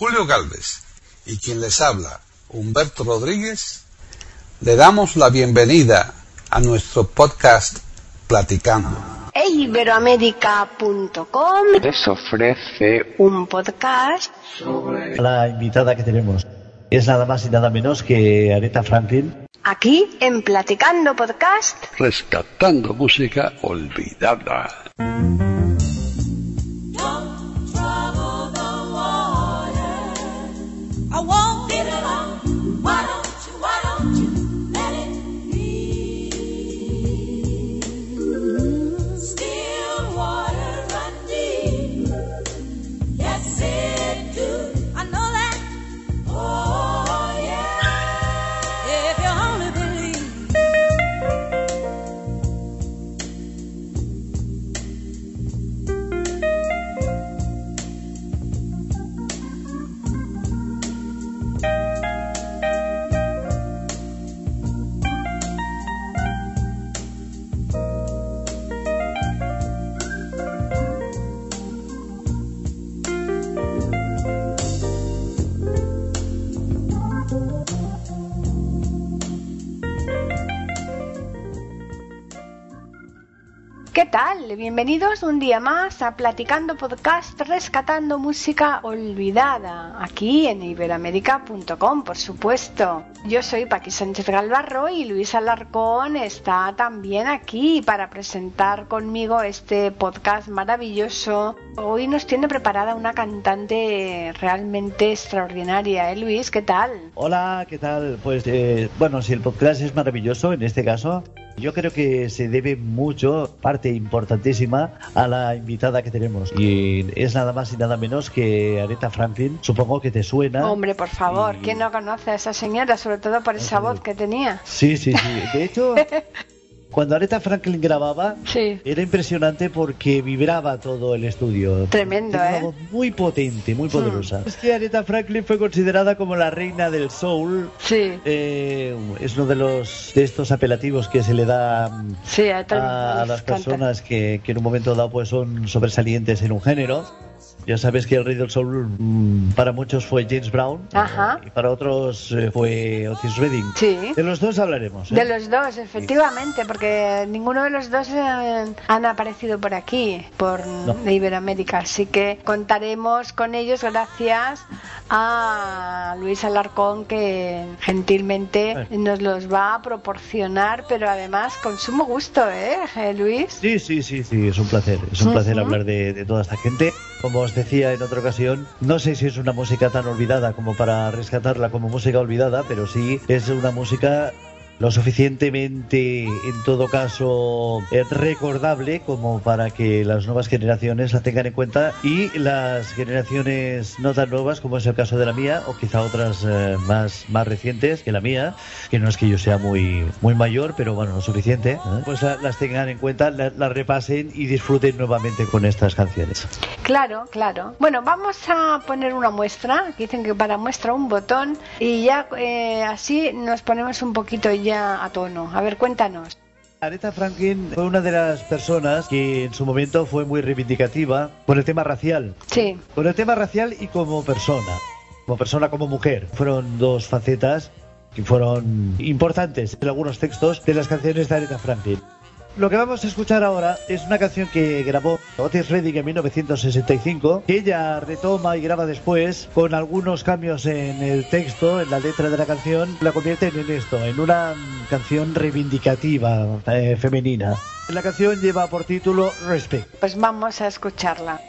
Julio Galvez y quien les habla, Humberto Rodríguez, le damos la bienvenida a nuestro podcast Platicando. Iberoamérica.com les ofrece un podcast La invitada que tenemos es nada más y nada menos que Aretha Franklin. aquí en Platicando Podcast. rescatando música olvidada. ¿Qué tal? Bienvenidos un día más a Platicando Podcast Rescatando Música Olvidada, aquí en iberoamérica.com, por supuesto. Yo soy Paqui Sánchez Galvarro y Luis Alarcón está también aquí para presentar conmigo este podcast maravilloso. Hoy nos tiene preparada una cantante realmente extraordinaria, ¿eh Luis? ¿Qué tal? Hola, ¿qué tal? Pues eh, bueno, si el podcast es maravilloso en este caso, yo creo que se debe mucho, parte importantísima, a la invitada que tenemos. Y es nada más y nada menos que Aretha Franklin. Supongo que te suena. Hombre, por favor, Y- ¿quién no conoce a esa señora? Sobre todo por esa voz que tenía. Sí, sí, sí. De hecho, cuando Aretha Franklin grababa, Sí. era impresionante porque vibraba todo el estudio. Tremendo, Tenía ¿eh? Una voz muy potente, muy poderosa. Es que Aretha Franklin fue considerada como la reina del soul. Sí, Eh, es uno de los de estos apelativos que se le da mm, sí, a, a, las personas que, que en un momento dado pues son sobresalientes en un género. Ya sabes que el rey del soul mm, para muchos fue James Brown Ajá. y para otros eh, fue Otis Redding. Sí. De los dos hablaremos. ¿eh? De los dos, efectivamente, porque ninguno de los dos eh, han aparecido por aquí, por No. Iberoamérica. Así que contaremos con ellos gracias a Luis Alarcón, que gentilmente nos los va a proporcionar, pero además con sumo gusto, ¿eh, Luis? Sí, sí, sí, sí, es un placer. Es un placer hablar de, de toda esta gente. Como os decía en otra ocasión, no sé si es una música tan olvidada como para rescatarla como música olvidada, pero sí es una música lo suficientemente, en todo caso, eh, recordable como para que las nuevas generaciones la tengan en cuenta y las generaciones no tan nuevas, como es el caso de la mía, o quizá otras eh, más, más recientes que la mía, que no es que yo sea muy, muy mayor, pero bueno, lo suficiente, ¿eh? pues la- las tengan en cuenta, la- las repasen y disfruten nuevamente con estas canciones. Claro, claro. Bueno, vamos a poner una muestra. Dicen que para muestra un botón y ya eh, así nos ponemos un poquito ya a tono. A ver, cuéntanos. Aretha Franklin fue una de las personas que en su momento fue muy reivindicativa con el tema racial. Sí, Con el tema racial y como persona. Como persona, como mujer. Fueron dos facetas que fueron importantes en algunos textos de las canciones de Aretha Franklin. Lo que vamos a escuchar ahora es una canción que grabó Otis Redding en 1965, que ella retoma y graba después con algunos cambios en el texto, en la letra de la canción, la convierten en esto, en una canción reivindicativa eh, femenina. La canción lleva por título Respect. pues vamos a escucharla.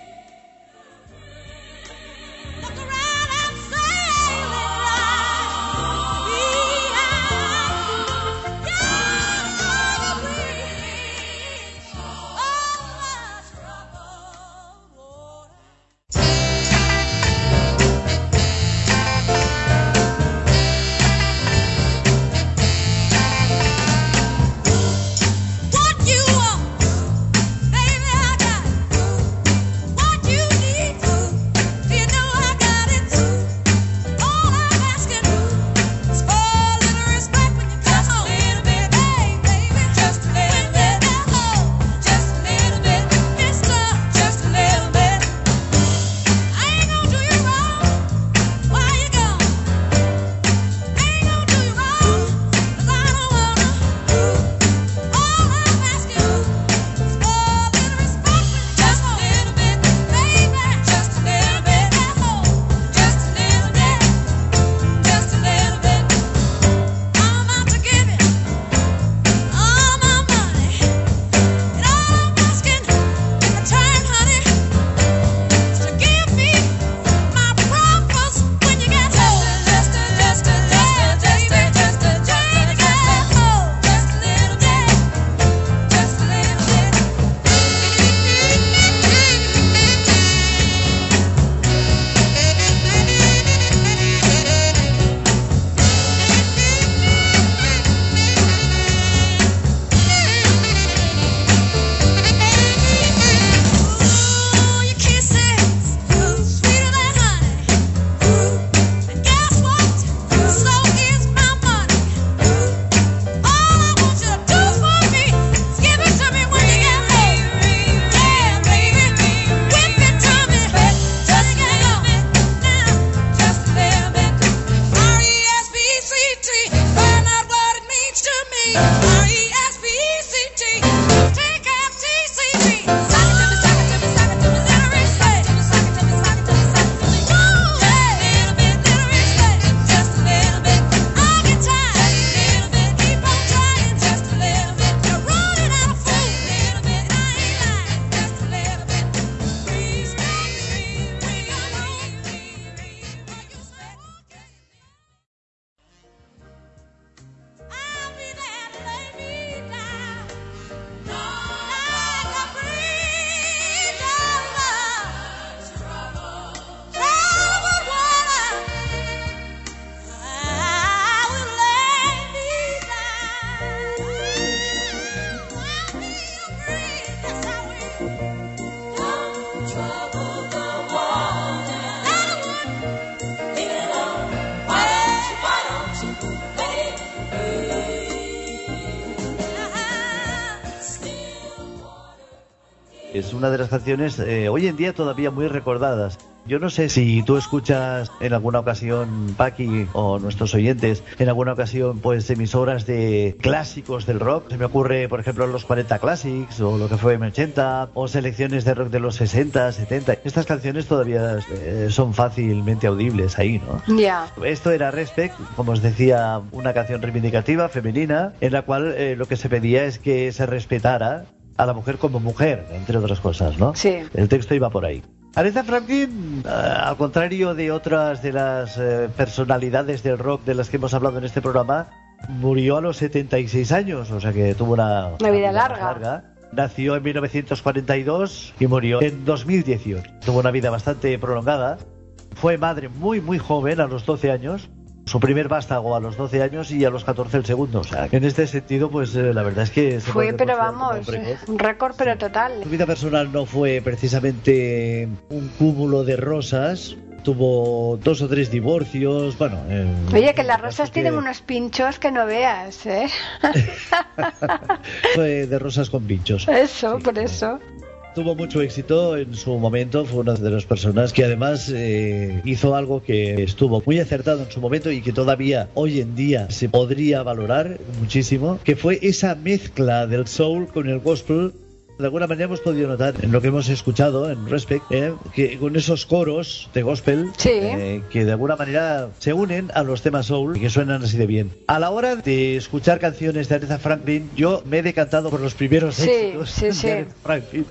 Una de las canciones eh, hoy en día todavía muy recordadas. Yo no sé si tú escuchas en alguna ocasión, Paqui, o nuestros oyentes, en alguna ocasión, pues emisoras de clásicos del rock. Se me ocurre, por ejemplo, los 40 Classics, o lo que fue M80, o selecciones de rock de los 60, 70. Estas canciones todavía eh, son fácilmente audibles ahí, ¿no? Ya. Esto era Respect, como os decía, una canción reivindicativa, femenina, en la cual eh, lo que se pedía es que se respetara a la mujer como mujer, entre otras cosas, ¿no? Sí. El texto iba por ahí. Aretha Franklin, eh, al contrario de otras de las eh, personalidades del rock de las que hemos hablado en este programa, murió a los 76 años, o sea que tuvo una, Una vida más larga. Nació en 1942 y murió en 2018. Tuvo una vida bastante prolongada. Fue madre muy, muy joven, a los 12 años. Su primer vástago a los 12 años y a los 14 el segundo. O sea, en este sentido, pues eh, la verdad es que... se Fue, pero vamos, un récord, pero total. Su vida personal no fue precisamente un cúmulo de rosas. Tuvo dos o tres divorcios. Bueno, eh, Oye, que las rosas tienen unos pinchos que no veas, ¿eh? Fue de rosas con pinchos. Eso, Sí, por eh, eso. Tuvo mucho éxito en su momento, fue una de las personas que además eh, hizo algo que estuvo muy acertado en su momento y que todavía hoy en día se podría valorar muchísimo, que fue esa mezcla del soul con el gospel. De alguna manera hemos podido notar en lo que hemos escuchado en Respect, eh, que con esos coros de gospel, Sí. eh, que de alguna manera se unen a los temas soul y que suenan así de bien. A la hora de escuchar canciones de Aretha Franklin, yo me he decantado por los primeros Sí, éxitos sí, de. Aretha Franklin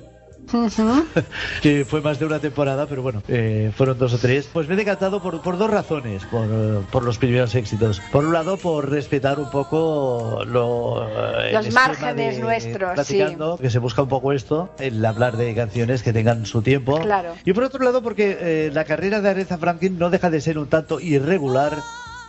Que fue más de una temporada, pero bueno, eh, fueron dos o tres. Pues me he decantado por, por dos razones, por, por los primeros éxitos. Por un lado, por respetar un poco lo, eh, Los márgenes de nuestros, Platicando, Que se busca un poco esto, el hablar de canciones que tengan su tiempo. Claro. Y por otro lado, porque eh, la carrera de Aretha Franklin no deja de ser un tanto irregular.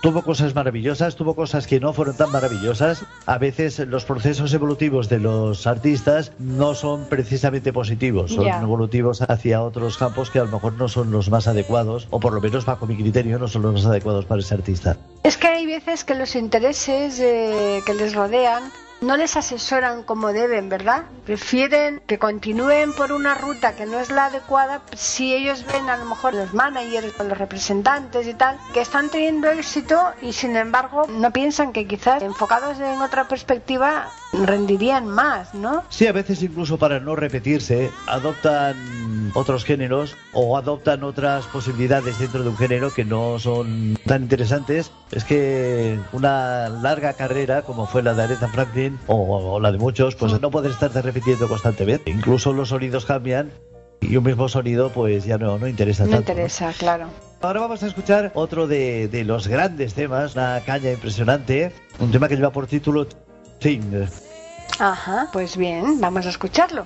Tuvo cosas maravillosas, tuvo cosas que no fueron tan maravillosas. A veces los procesos evolutivos de los artistas no son precisamente positivos, son evolutivos hacia otros campos que a lo mejor no son los más adecuados, o por lo menos bajo mi criterio no son los más adecuados para ese artista. Es que hay veces que los intereses eh, que les rodean no les asesoran como deben, ¿verdad? Prefieren que continúen por una ruta que no es la adecuada si ellos ven a lo mejor los managers o los representantes y tal que están teniendo éxito y sin embargo no piensan que quizás enfocados en otra perspectiva rendirían más, ¿no? Sí, a veces incluso para no repetirse, adoptan otros géneros o adoptan otras posibilidades dentro de un género que no son tan interesantes. Es que una larga carrera, como fue la de Aretha Franklin o, o la de muchos, pues no pueden estarse repitiendo constantemente. Incluso los sonidos cambian y un mismo sonido pues ya no, no interesa No tanto. ¿no? interesa, claro. Ahora vamos a escuchar otro de, de los grandes temas, una caña impresionante, un tema que lleva por título Thing. Ajá, pues bien, vamos a escucharlo.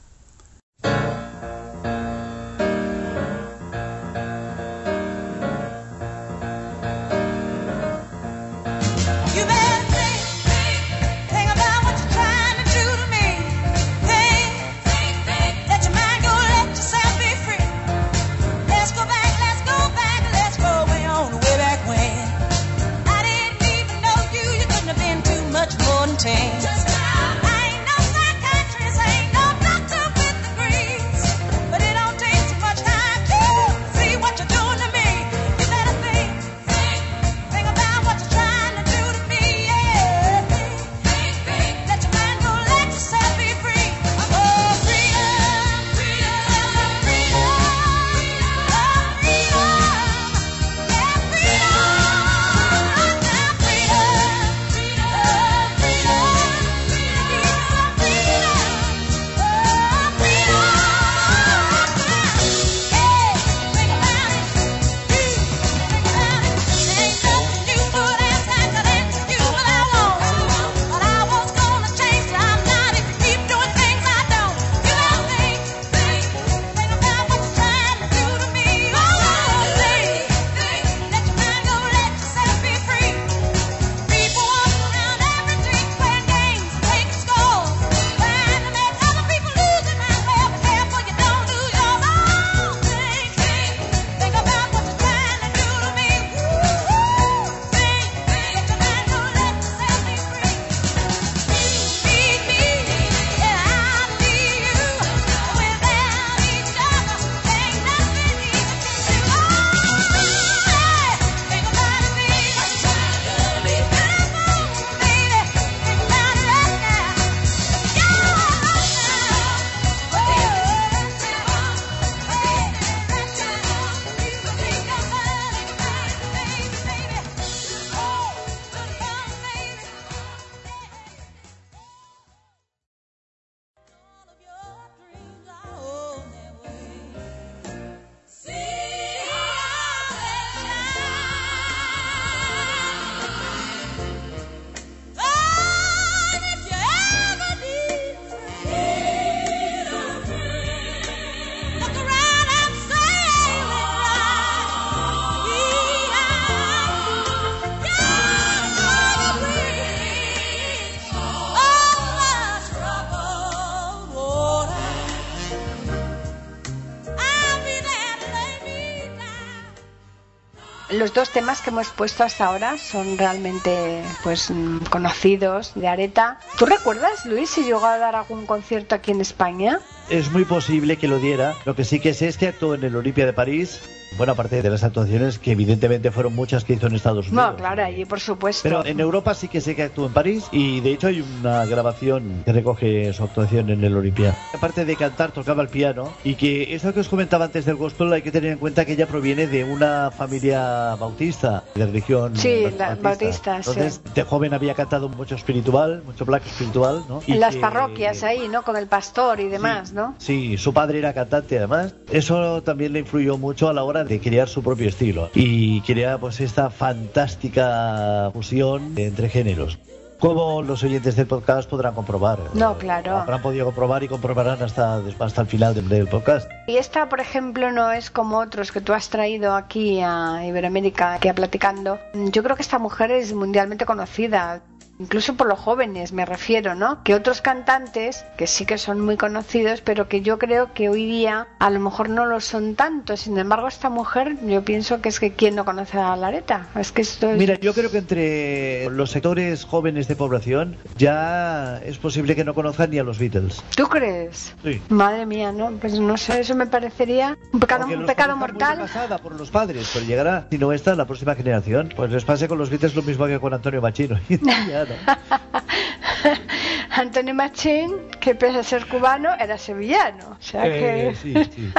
Los dos temas que hemos puesto hasta ahora son realmente pues mm, conocidos de Areta. ¿Tú recuerdas, Luis, si llegó a dar algún concierto aquí en España? Es muy posible que lo diera. Lo que sí que sé es que actuó en el Olimpia de París. Bueno, aparte de las actuaciones que evidentemente fueron muchas que hizo en Estados Unidos. No, claro, allí por supuesto. Pero en Europa sí que sé que actuó en París y de hecho hay una grabación que recoge su actuación en el Olimpia. Aparte de cantar, tocaba el piano y que eso que os comentaba antes del gospel hay que tener en cuenta que ella proviene de una familia bautista, de religión Sí, bautista. bautista, Entonces, sí. de joven había cantado mucho espiritual, mucho black espiritual, ¿no? Y en las que- parroquias ahí, ¿no? Con el pastor y demás, Sí, ¿no? Sí, su padre era cantante además. Eso también le influyó mucho a la hora de crear su propio estilo. Y crea pues esta fantástica fusión entre géneros. Como los oyentes del podcast podrán comprobar. No, claro. Habrán podido comprobar y comprobarán hasta, hasta el final del, del podcast. Y esta, por ejemplo, no es como otros que tú has traído aquí a Iberoamérica, aquí a platicando. Yo creo que esta mujer es mundialmente conocida. Incluso por los jóvenes me refiero, ¿no? Que otros cantantes, que sí que son muy conocidos, pero que yo creo que hoy día a lo mejor no lo son tanto. Sin embargo, esta mujer, yo pienso que es que quien no conoce a Lareta. Es que esto es... Mira, yo creo que entre los sectores jóvenes de población ya es posible que no conozcan ni a los Beatles. ¿Tú crees? Sí. Madre mía, ¿no? Pues no sé, eso me parecería un pecado, un mortal. pasada por los padres, pero llegará, si no esta, la próxima generación. Pues les pase con los Beatles lo mismo que con Antonio Machino. Ya, Antonio Machín, que pese a ser cubano, era sevillano. O sea que... Eh, sí, sí, sí.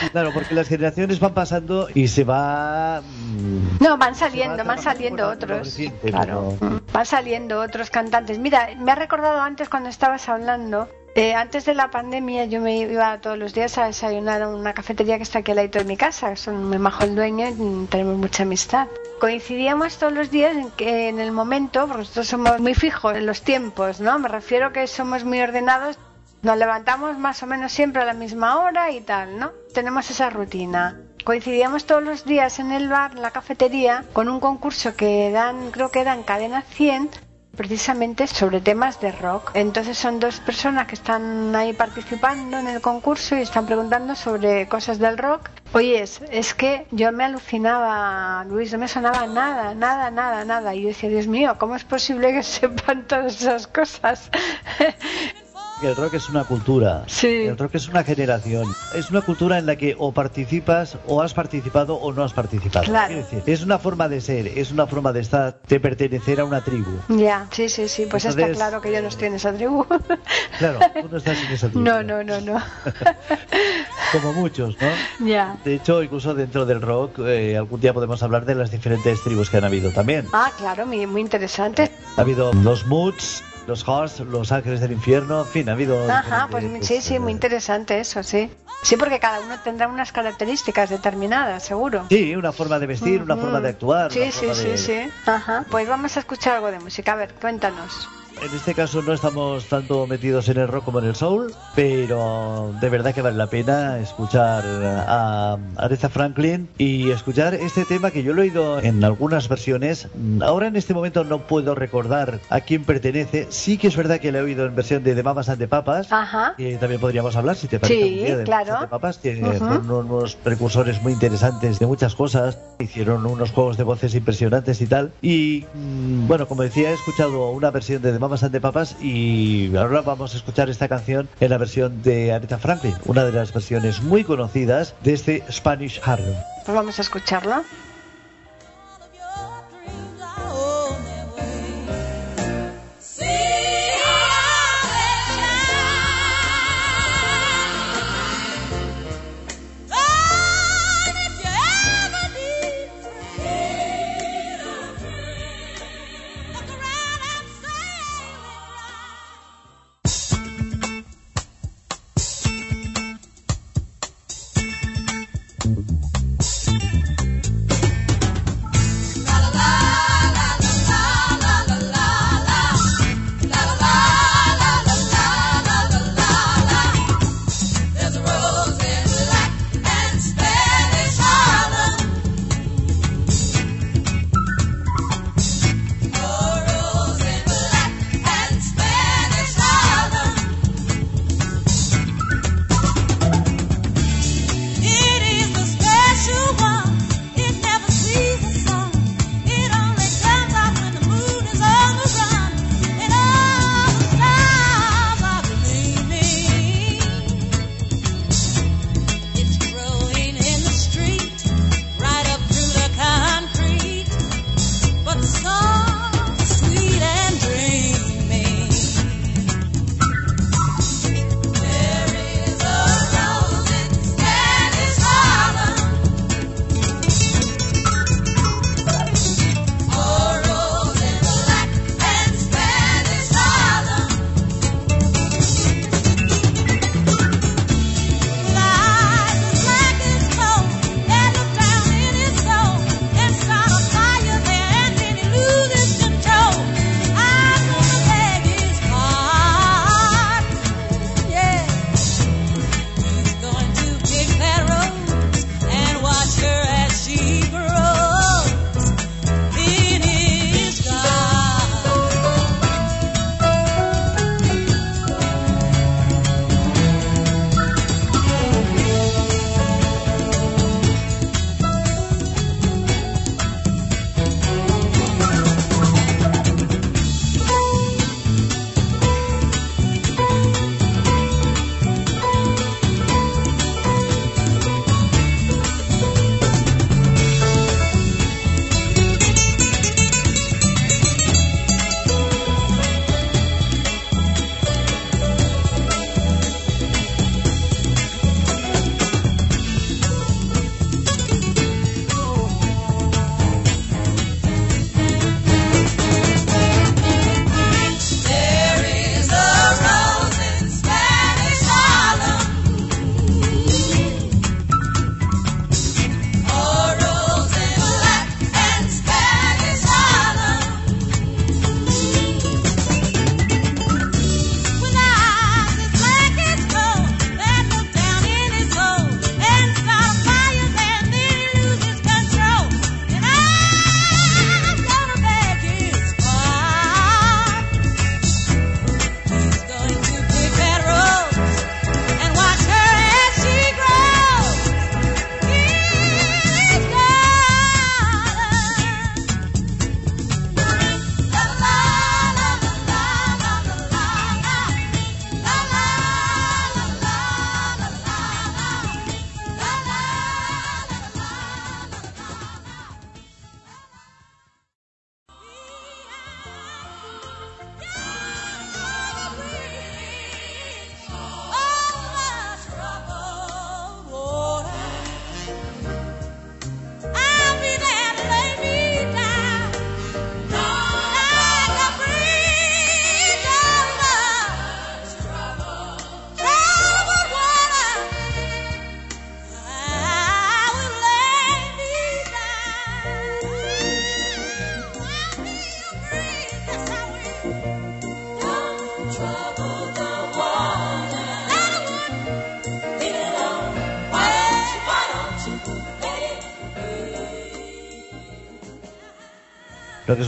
Sí, Claro, porque las generaciones van pasando y se va... mm, No, van saliendo, va van saliendo otros. Claro, pero- van saliendo otros cantantes. Mira, me ha recordado antes cuando estabas hablando. Eh, antes de la pandemia yo me iba todos los días a desayunar a una cafetería que está aquí al lado de mi casa. Son muy majo el dueño y tenemos mucha amistad. Coincidíamos todos los días en, que, en el momento, porque nosotros somos muy fijos en los tiempos, ¿no? Me refiero que somos muy ordenados. Nos levantamos más o menos siempre a la misma hora y tal, ¿no? Tenemos esa rutina. Coincidíamos todos los días en el bar, en la cafetería, con un concurso que dan, creo que dan Cadena 100, precisamente sobre temas de rock. Entonces son dos personas que están ahí participando en el concurso y están preguntando sobre cosas del rock. Oye, es, que yo me alucinaba, Luis, no me sonaba nada, nada, nada, nada. Y yo decía, Dios mío, ¿cómo es posible que sepan todas esas cosas? que el rock es una cultura. Sí. El rock es una generación. Es una cultura en la que o participas, o has participado, o no has participado. Claro. Quiero decir, es una forma de ser, es una forma de estar, de pertenecer a una tribu. ya, sí, sí, sí, pues está Entonces, claro que yo no estoy en esa tribu. Claro, tú no estás en esa tribu. no, no, no, no. Como muchos, ¿no? ya. De hecho, incluso dentro del rock, eh, algún día podemos hablar de las diferentes tribus que han habido también. Ah, claro, muy, muy interesante. Ha habido los Moods, los Hearts, los Ángeles del Infierno, en fin, ha habido. Ajá, pues sí, sí, eh, muy interesante eso, sí. Sí, porque cada uno tendrá unas características determinadas, seguro. Sí, una forma de vestir, una forma de actuar. Sí, sí, sí, sí. Ajá. Pues vamos a escuchar algo de música. A ver, cuéntanos. En este caso no estamos tanto metidos en el rock como en el soul, pero de verdad que vale la pena escuchar a Aretha Franklin y escuchar este tema que yo lo he oído en algunas versiones. Ahora en este momento no puedo recordar a quién pertenece. Sí que es verdad que lo he oído en versión de The Mamas and the Papas. Ajá. Que también podríamos hablar, si te parece, Sí, día de claro. The Papas, que Ujú. fueron unos precursores muy interesantes de muchas cosas. Hicieron unos juegos de voces impresionantes y tal. Y mm, bueno, como decía, he escuchado una versión de The Mamas and the Papas y ahora vamos a escuchar esta canción en la versión de Aretha Franklin, una de las versiones muy conocidas de este Spanish Harlem. Pues vamos a escucharlo.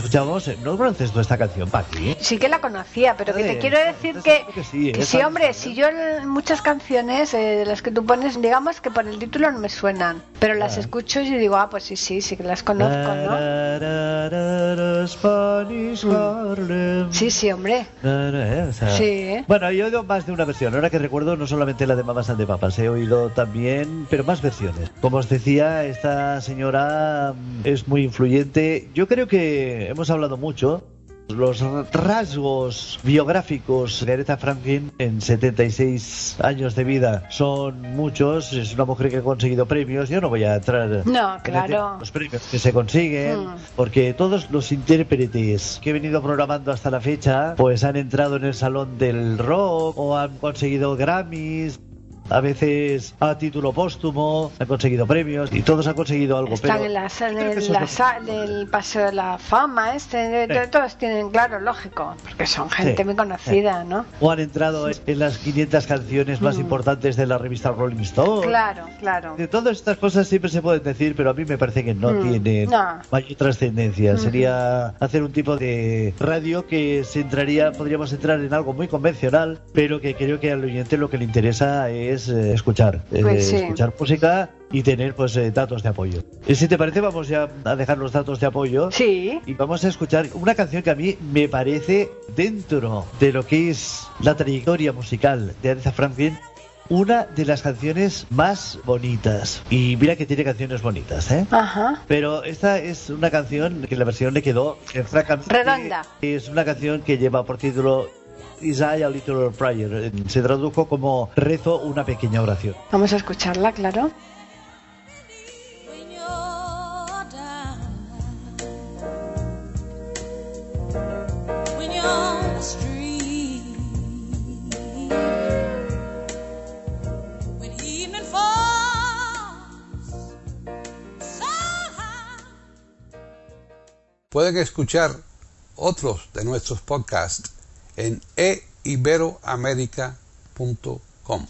Que escuchamos, eh, ¿no conoces tú esta canción, Paqui? Sí que la conocía, pero que te Eh, quiero decir que, que sí, que es sí, hombre, si yo en muchas canciones eh, de las que tú pones, digamos que por el título no me suenan, pero las Ah. escucho y digo, ah, pues sí, sí, sí que las conozco, ¿no? Sí, sí, hombre. Eh, o sea- Sí. Bueno, yo he oído más de una versión. Ahora que recuerdo, no solamente la de Mamás and the Papas, he oído también, pero más versiones. Como os decía, esta señora mm, es muy influyente. Yo creo que hemos hablado mucho. Los rasgos biográficos de Aretha Franklin en 76 años de vida son muchos. Es una mujer que ha conseguido premios. Yo no voy a entrar No, en claro. de los premios que se consiguen, Mm. porque todos los intérpretes que he venido programando hasta la fecha, pues han entrado en el salón del rock o han conseguido Grammys. A veces a título póstumo, han conseguido premios y todos han conseguido algo. Están pero en la, en es la del Paseo de la Fama, este, Sí. todos tienen, claro, lógico, porque son gente Sí. muy conocida, ¿no? O han entrado en las 500 canciones más Mm. importantes de la revista Rolling Stone. Claro, claro. De todas estas cosas siempre se pueden decir, pero a mí me parece que no Mm, tienen no. mayor trascendencia. Mm. Sería hacer un tipo de radio que se entraría, podríamos entrar en algo muy convencional, pero que creo que al oyente lo que le interesa es eh, escuchar, eh, Pues sí. escuchar música y tener pues eh, datos de apoyo. Y si te parece, vamos ya a dejar los datos de apoyo. Sí, Y vamos a escuchar una canción que a mí me parece, dentro de lo que es la trayectoria musical de Aretha Franklin, una de las canciones más bonitas. Y mira que tiene canciones bonitas, ¿eh? ajá. Pero esta es una canción que la versión le quedó francamente... Redonda. Es una canción que lleva por título Isaiah Little Prayer. Eh, Se tradujo como rezo una pequeña oración. Vamos a escucharla, claro. Pueden escuchar otros de nuestros podcasts en eiberoamerica.com.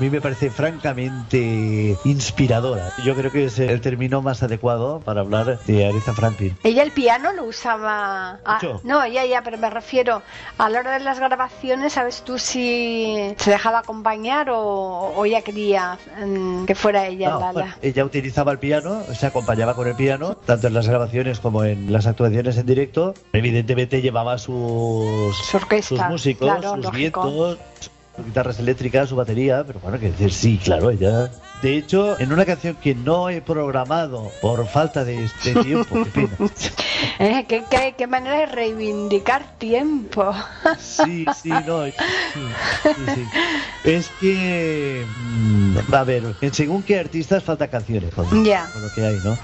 mí me parece francamente inspiradora. Yo creo que es el término más adecuado para hablar de Aretha Franklin. Ella el piano lo usaba. no, ya, ya, pero me refiero a la hora de las grabaciones, ¿sabes tú si se dejaba acompañar o, o ella quería mm, que fuera ella No, la, ella utilizaba el piano, se acompañaba con el piano, tanto en las grabaciones como en las actuaciones en directo. Evidentemente llevaba sus, Su orquesta, sus músicos, claro, sus lógico. vientos, guitarras eléctricas, su batería, pero bueno, que decir, sí, claro, ella... De hecho, en una canción que no he programado por falta de, de tiempo, qué pena. ¿Eh? ¿Qué, qué, qué manera de reivindicar tiempo. Sí, sí, no. sí, sí, sí. Es que, mm, a ver, según qué artistas faltan canciones con, Ya. con lo que hay, ¿no?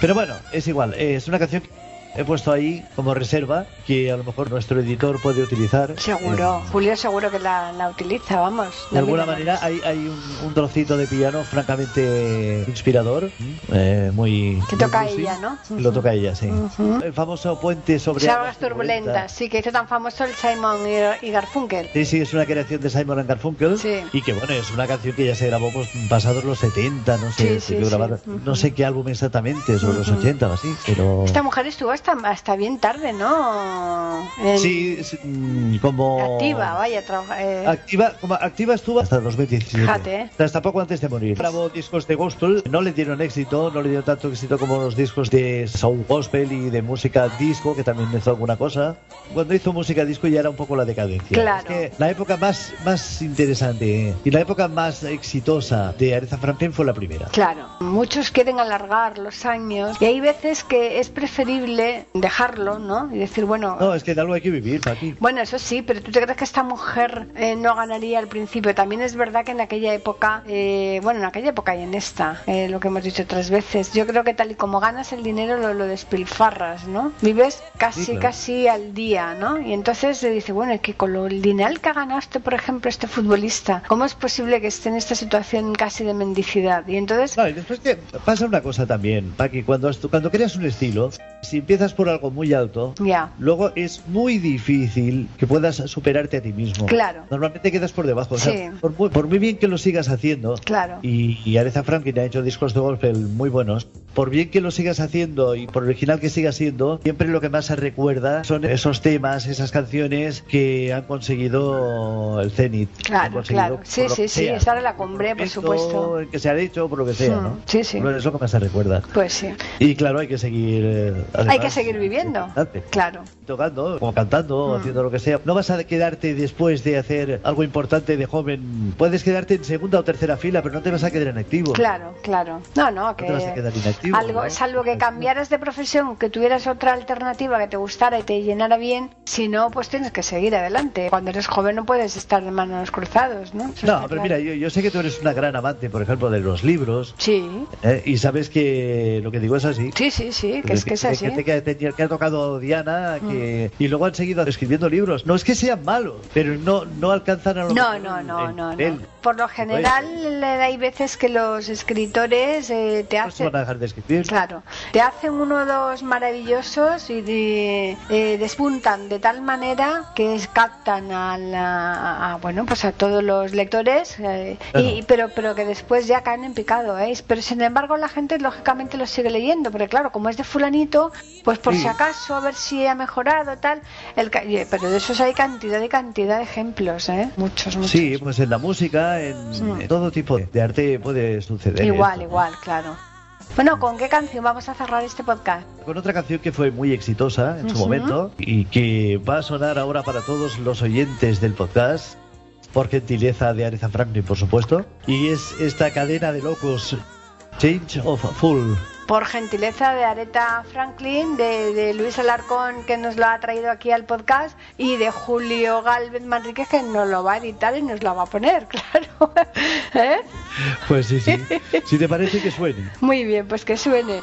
Pero bueno, es igual. Es una canción que he puesto ahí como reserva que a lo mejor nuestro editor puede utilizar. Seguro, Eh, Julio seguro que la, la utiliza, vamos. de no alguna manera hay, hay un, un trocito de piano francamente inspirador, eh, muy... Que muy toca bluesy. ella, ¿no? Lo toca ella, sí. Ujú. El famoso puente sobre Aguas turbulentas, sí, que hizo tan famoso el Simon y, y Garfunkel. Sí, sí, es una creación de Simon and Garfunkel Sí. y que bueno, es una canción que ya se grabó pues, pasados los 70, no sé, Sí, sí, grabar, Ujú. no sé qué álbum exactamente, sobre los Ujú. 80 o así, pero... Esta mujer estuvo hasta, hasta bien tarde, ¿no? Sí, es, mm, como... Activa, vaya, trabaja, eh, Activa, como activa estuvo hasta 2017. Fíjate, ¿eh? Hasta poco antes de morir. Grabó discos de gospel, no le dieron éxito, no le dieron tanto éxito como los discos de soul gospel y de música disco, que también hizo alguna cosa. Cuando hizo música disco ya era un poco la decadencia. Claro. Es que la época más, más interesante y la época más exitosa de Aretha Franklin fue la primera. Claro, muchos quieren alargar los años y hay veces que es preferible dejarlo, ¿no? Y decir, bueno, No, es que de algo hay que vivir, Paqui. Bueno, eso sí, pero ¿tú te crees que esta mujer eh, no ganaría al principio? También es verdad que en aquella época, eh, bueno, en aquella época y en esta, eh, lo que hemos dicho tres veces, yo creo que tal y como ganas el dinero lo, lo despilfarras, ¿no? Vives casi, Sí, claro. casi al día, ¿no? Y entonces se dice, bueno, es que con lo, el dinero que ganaste, por ejemplo, este futbolista, ¿cómo es posible que esté en esta situación casi de mendicidad? Y entonces, No, y después que pasa una cosa también, Paqui, cuando, cuando creas un estilo, si empiezas por algo muy alto, ya, luego es muy difícil que puedas superarte a ti mismo. Claro. Normalmente quedas por debajo. o sea, por, muy, por muy bien que lo sigas haciendo, claro. y, y Aretha Franklin ha hecho discos de gospel muy buenos, por bien que lo sigas haciendo y por original que siga siendo, siempre lo que más se recuerda son esos temas, esas canciones que han conseguido el cenit. que Claro, claro. Sí, sí, que sí, estar en la cumbre, por momento supuesto. que se ha hecho, por lo que sea, Mm, ¿no? sí, sí. Pero es lo que más se recuerda. Pues sí. Y claro, hay que seguir. eh, Hay además, que seguir viviendo. Claro. Tocando, o cantando, Mm. haciendo lo que sea. No vas a quedarte después de hacer algo importante de joven. Puedes quedarte en segunda o tercera fila, pero no te vas a quedar en activo. Claro, claro. No, no, que te vas a quedar inactivo, algo, ¿no? salvo que cambiaras de profesión, que tuvieras otra alternativa que te gustara y te llenara bien, si no, pues tienes que seguir adelante. Cuando eres joven no puedes estar de manos cruzados, ¿no? Eso No, pero claro. mira, yo, yo sé que tú eres una gran amante, por ejemplo, de los libros. Sí, ¿eh? Y sabes que lo que digo es así. sí, sí, sí, que es que es así. gente que, ha tocado Diana que, y luego han seguido escribiendo libros. No es que sean malos, pero no, no alcanzan a lo No, no, no, no. Por lo general hay veces que los escritores eh, te No se hacen... van a dejar de escribir. Claro, te hacen uno o dos maravillosos y de- eh, despuntan de tal manera que captan a, la- a- bueno pues a todos los lectores, eh, Claro. y, pero pero que después ya caen en picado, ¿eh? Pero sin embargo la gente lógicamente lo sigue leyendo, porque claro, como es de fulanito, pues por Sí. si acaso a ver si ha mejorado tal, el, pero de esos hay cantidad y cantidad de ejemplos, ¿eh? Muchos, muchos. Sí, pues en la música, en, Sí. en todo tipo de arte puede suceder. igual, esto. igual, claro. Bueno, ¿con qué canción vamos a cerrar este podcast? Con otra canción que fue muy exitosa en su momento y que va a sonar ahora para todos los oyentes del podcast, por gentileza de Aretha Franklin, por supuesto, y es esta cadena de locos, Change of Full. Por gentileza de Aretha Franklin, de, de Luis Alarcón que nos lo ha traído aquí al podcast y de Julio Galvez Manríquez que nos lo va a editar y nos lo va a poner, claro. ¿Eh? Pues sí, sí. si te parece que suene. Muy bien, pues que suene.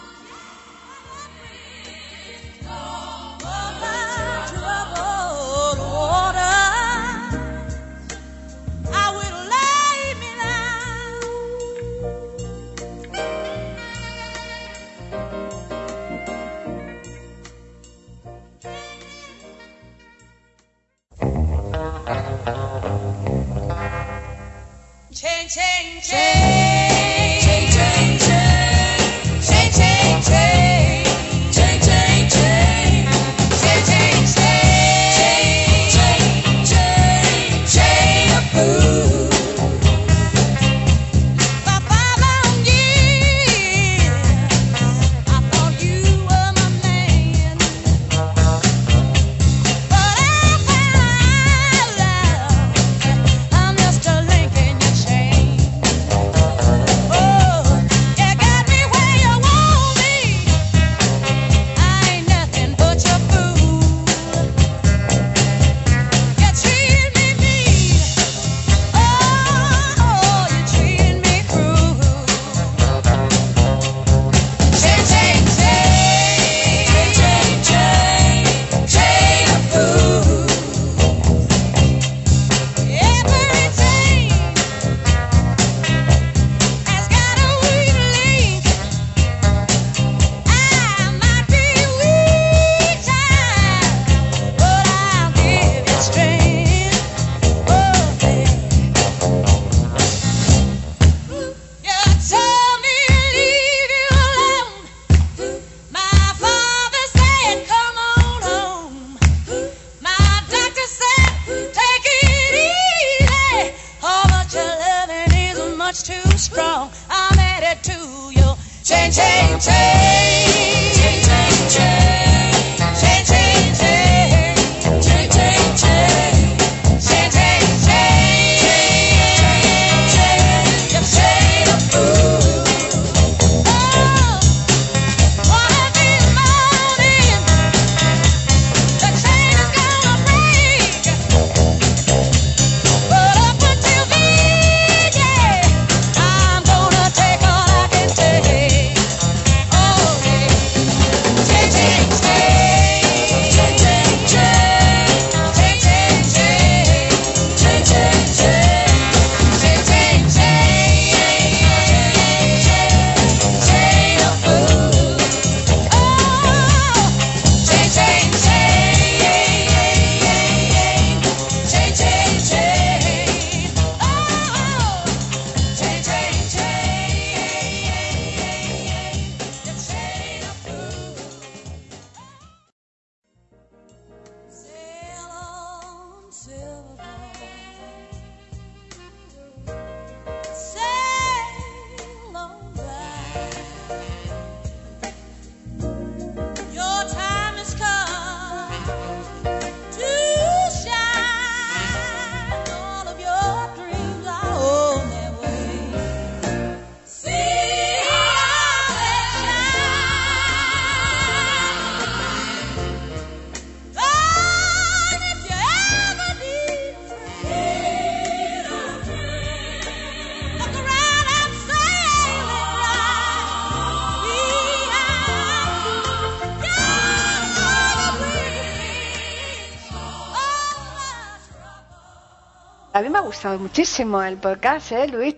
Gustado muchísimo el podcast, ¿eh, Luis?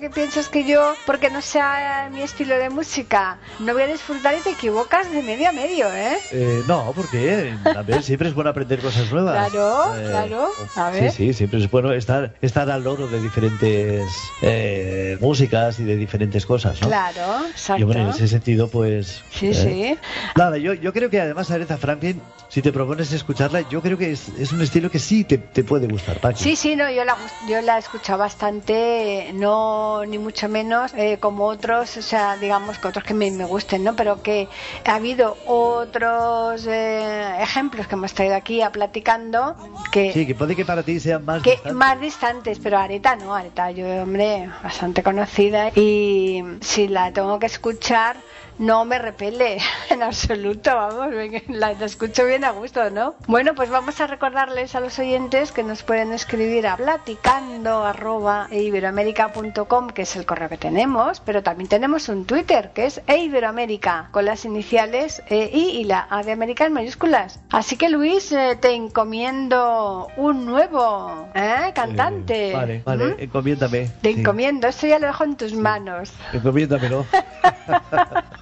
¿Qué piensas que yo, porque no sea mi estilo de música, no voy a disfrutar y te equivocas de medio a medio, ¿eh? Eh, no, porque ver, siempre es bueno aprender cosas nuevas. Claro, Eh, claro. A ver. Sí, sí, siempre es bueno estar, estar al loro de diferentes eh, músicas y de diferentes cosas, ¿no? Claro, exacto. Y bueno, en ese sentido, pues... Sí, eh, sí. Nada, yo, yo creo que además Aretha Franklin, si te propones escucharla, yo creo que es, es un estilo que sí te, te puede gustar, Paqui. Sí, sí, no, yo la, gus- yo la he escuchado bastante, no ni mucho menos eh, como otros, o sea, digamos que otros que me, me gusten, ¿no? Pero que ha habido otros eh, ejemplos que hemos traído aquí a platicando que, Sí, que puede que para ti sean más... que distantes. más distantes, pero Areta no, Areta yo, hombre, bastante conocida y si la tengo que escuchar no me repele en absoluto, vamos, la, la escucho bien a gusto, ¿no? Bueno, pues vamos a recordarles a los oyentes que nos pueden escribir a platicando arroba iberoamérica.com, que es el correo que tenemos, pero también tenemos un Twitter, que es eiberoamérica, con las iniciales E, I y la A de América en mayúsculas. Así que Luis, eh, te encomiendo un nuevo ¿eh? cantante. Eh, vale, vale, ¿Mm? encomiéndame. Te sí, encomiendo, esto ya lo dejo en tus manos. Encomiéndamelo.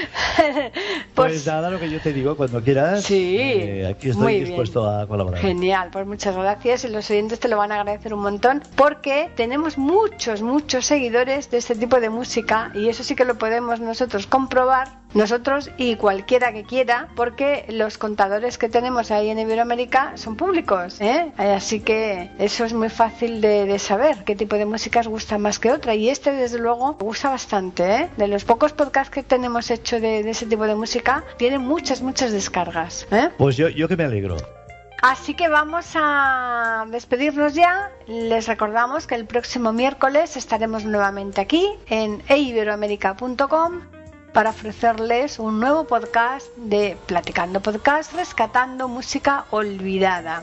Pues, Pues nada, lo que yo te digo, cuando quieras, Sí, eh, aquí estoy muy bien. dispuesto a colaborar. Genial, pues muchas gracias y los oyentes te lo van a agradecer un montón porque tenemos muchos, muchos seguidores de este tipo de música y eso sí que lo podemos nosotros comprobar, nosotros y cualquiera que quiera, porque los contadores que tenemos ahí en Iberoamérica son públicos, ¿eh? así que eso es muy fácil de, de saber qué tipo de música os gusta más que otra y este desde luego me gusta bastante, ¿eh? de los pocos podcasts que tenemos de ese tipo de música, tiene muchas, muchas descargas. ¿eh? Pues yo, yo que me alegro. Así que vamos a despedirnos ya. Les recordamos que el próximo miércoles estaremos nuevamente aquí en eiberoamerica.com para ofrecerles un nuevo podcast de Platicando Podcast, rescatando música olvidada.